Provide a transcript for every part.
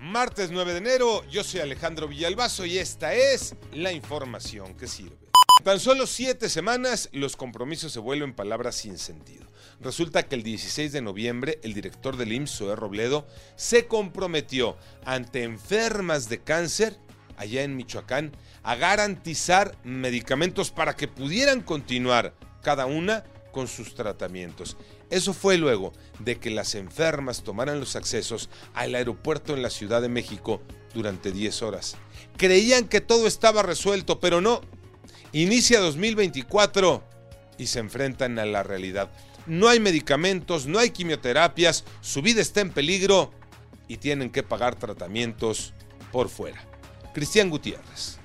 Martes 9 de enero, yo soy Alejandro Villalbazo y esta es la información que sirve. Tan solo siete semanas, los compromisos se vuelven palabras sin sentido. Resulta que el 16 de noviembre, el director del IMSS, Zoé Robledo, se comprometió ante enfermas de cáncer, allá en Michoacán, a garantizar medicamentos para que pudieran continuar cada una con sus tratamientos. Eso fue luego de que las enfermas tomaran los accesos al aeropuerto en la Ciudad de México durante 10 horas. Creían que todo estaba resuelto, pero no. Inicia 2024 y se enfrentan a la realidad. No hay medicamentos, no hay quimioterapias, su vida está en peligro y tienen que pagar tratamientos por fuera. Cristian Gutiérrez.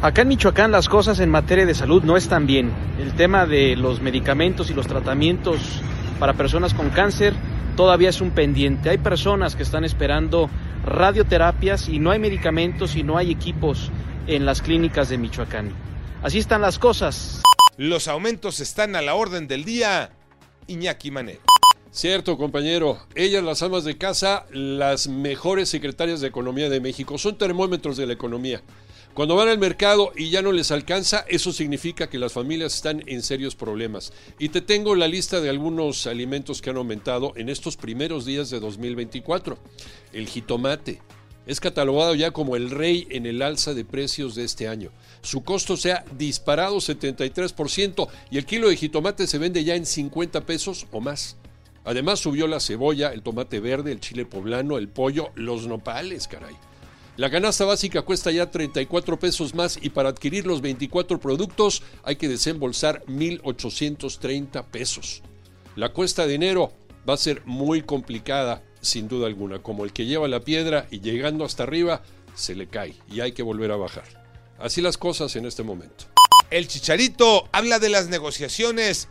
Acá en Michoacán las cosas en materia de salud no están bien. El tema de los medicamentos y los tratamientos para personas con cáncer todavía es un pendiente. Hay personas que están esperando radioterapias y no hay medicamentos y no hay equipos en las clínicas de Michoacán. Así están las cosas. Los aumentos están a la orden del día. Iñaki Manero. Cierto, compañero. Ellas, las almas de casa, las mejores secretarias de Economía de México, son termómetros de la economía. Cuando van al mercado y ya no les alcanza, eso significa que las familias están en serios problemas. Y te tengo la lista de algunos alimentos que han aumentado en estos primeros días de 2024. El jitomate. Es catalogado ya como el rey en el alza de precios de este año. Su costo se ha disparado 73% y el kilo de jitomate se vende ya en 50 pesos o más. Además subió la cebolla, el tomate verde, el chile poblano, el pollo, los nopales, caray. La canasta básica cuesta ya 34 pesos más y para adquirir los 24 productos hay que desembolsar 1.830 pesos. La cuesta de enero va a ser muy complicada, sin duda alguna, como el que lleva la piedra y llegando hasta arriba se le cae y hay que volver a bajar. Así las cosas en este momento. El Chicharito habla de las negociaciones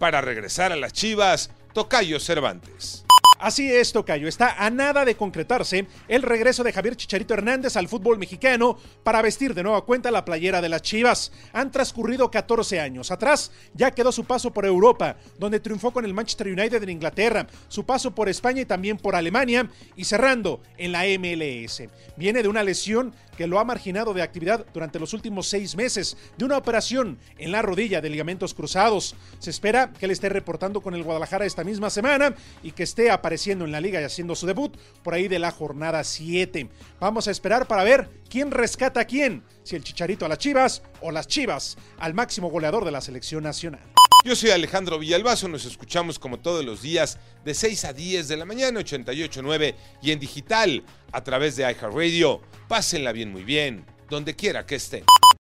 para regresar a las Chivas. Tocayo Cervantes. Así es, Tocayo. Está a nada de concretarse el regreso de Javier Chicharito Hernández al fútbol mexicano para vestir de nueva cuenta la playera de las Chivas. Han transcurrido 14 años. Atrás ya quedó su paso por Europa, donde triunfó con el Manchester United en Inglaterra, su paso por España y también por Alemania, y cerrando en la MLS. Viene de una lesión que lo ha marginado de actividad durante los últimos seis meses, de una operación en la rodilla de ligamentos cruzados. Se espera que él esté reportando con el Guadalajara esta misma semana y que esté apareciendo en la liga y haciendo su debut por ahí de la jornada 7. Vamos a esperar para ver quién rescata a quién, si el Chicharito a las Chivas o las Chivas al máximo goleador de la selección nacional. Yo soy Alejandro Villalbazo, nos escuchamos como todos los días de 6 a 10 de la mañana, 88.9 y en digital a través de iHeartRadio. Pásenla bien, muy bien, donde quiera que estén.